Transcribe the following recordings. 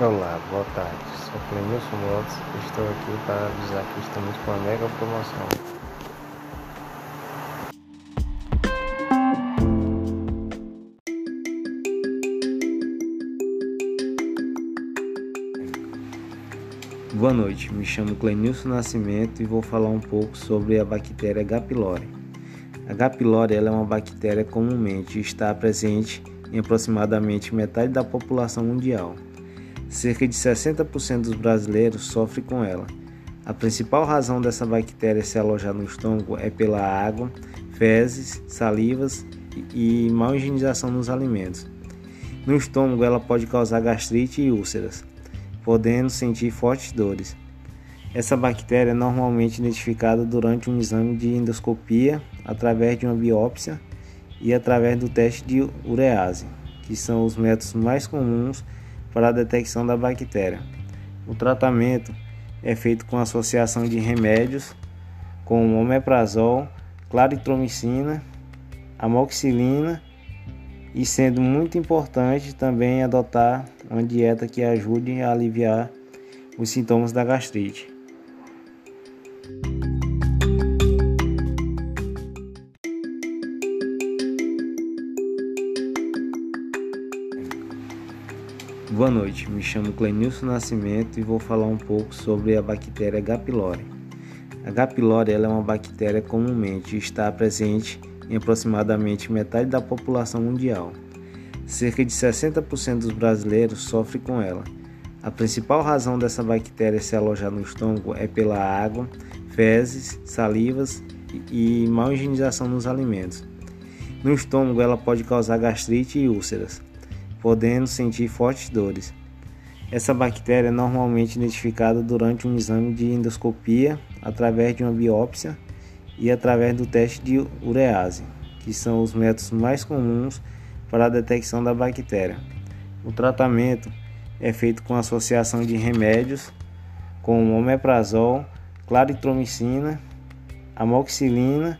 Olá, boa tarde. Sou Clemilson Lopes e estou aqui para avisar que estamos com a mega promoção. Boa noite, me chamo Clenilson Nascimento e vou falar um pouco sobre a bactéria H. pylori. A H. pylori é uma bactéria comumente está presente em aproximadamente metade da população mundial. Cerca de 60% dos brasileiros sofrem com ela. A principal razão dessa bactéria se alojar no estômago é pela água, fezes, salivas e mal higienização nos alimentos. No estômago, ela pode causar gastrite e úlceras, podendo sentir fortes dores. Essa bactéria é normalmente identificada durante um exame de endoscopia, através de uma biópsia e através do teste de urease, que são os métodos mais comuns para a detecção da bactéria. O tratamento é feito com associação de remédios como omeprazol, claritromicina, amoxicilina e sendo muito importante também adotar uma dieta que ajude a aliviar os sintomas da gastrite. Boa noite, me chamo Clenilson Nascimento e vou falar um pouco sobre a bactéria H. pylori. A H. pylori é uma bactéria comumente está presente em aproximadamente metade da população mundial. Cerca de 60% dos brasileiros sofrem com ela. A principal razão dessa bactéria se alojar no estômago é pela água, fezes, salivas e mal higienização nos alimentos. No estômago, ela pode causar gastrite e úlceras podendo sentir fortes dores. Essa bactéria é normalmente identificada durante um exame de endoscopia, através de uma biópsia e através do teste de urease, que são os métodos mais comuns para a detecção da bactéria. O tratamento é feito com associação de remédios como omeprazol, claritromicina, amoxicilina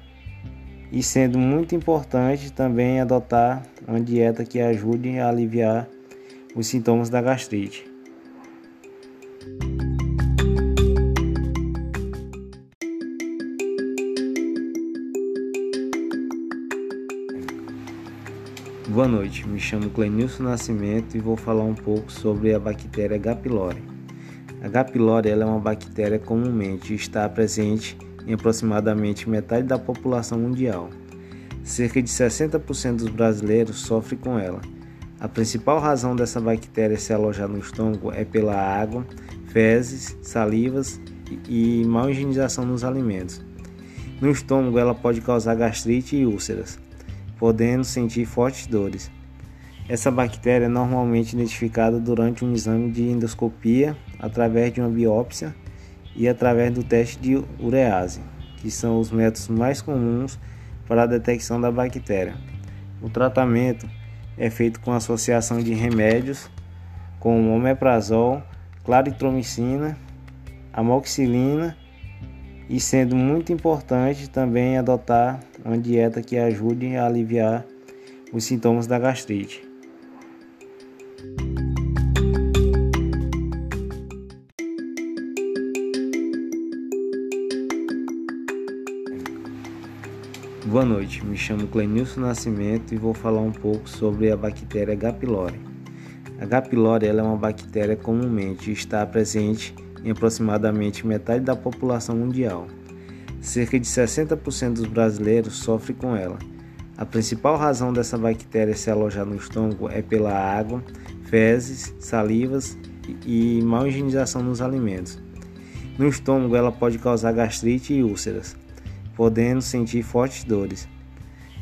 e sendo muito importante também adotar uma dieta que ajude a aliviar os sintomas da gastrite. Boa noite, me chamo Clenilson Nascimento e vou falar um pouco sobre a bactéria H. pylori. A H. pylori é uma bactéria comumente está presente em aproximadamente metade da população mundial. Cerca de 60% dos brasileiros sofrem com ela. A principal razão dessa bactéria se alojar no estômago é pela água, fezes, salivas e mal higienização nos alimentos. No estômago, ela pode causar gastrite e úlceras, podendo sentir fortes dores. Essa bactéria é normalmente identificada durante um exame de endoscopia, através de uma biópsia e através do teste de urease, que são os métodos mais comuns para a detecção da bactéria. O tratamento é feito com associação de remédios como omeprazol, claritromicina, amoxicilina e sendo muito importante também adotar uma dieta que ajude a aliviar os sintomas da gastrite. Boa noite, me chamo Clenilson Nascimento e vou falar um pouco sobre a bactéria H. pylori. A H. pylori é uma bactéria comumente está presente em aproximadamente metade da população mundial. Cerca de 60% dos brasileiros sofrem com ela. A principal razão dessa bactéria se alojar no estômago é pela água, fezes, salivas e mal higienização nos alimentos. No estômago, ela pode causar gastrite e úlceras podendo sentir fortes dores.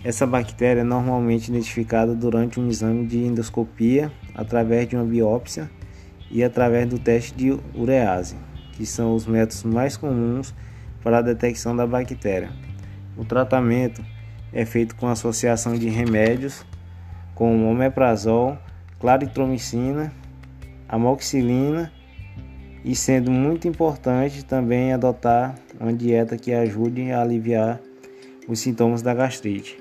Essa bactéria é normalmente identificada durante um exame de endoscopia, através de uma biópsia e através do teste de urease, que são os métodos mais comuns para a detecção da bactéria. O tratamento é feito com associação de remédios como omeprazol, claritromicina, amoxicilina e sendo muito importante também adotar uma dieta que ajude a aliviar os sintomas da gastrite.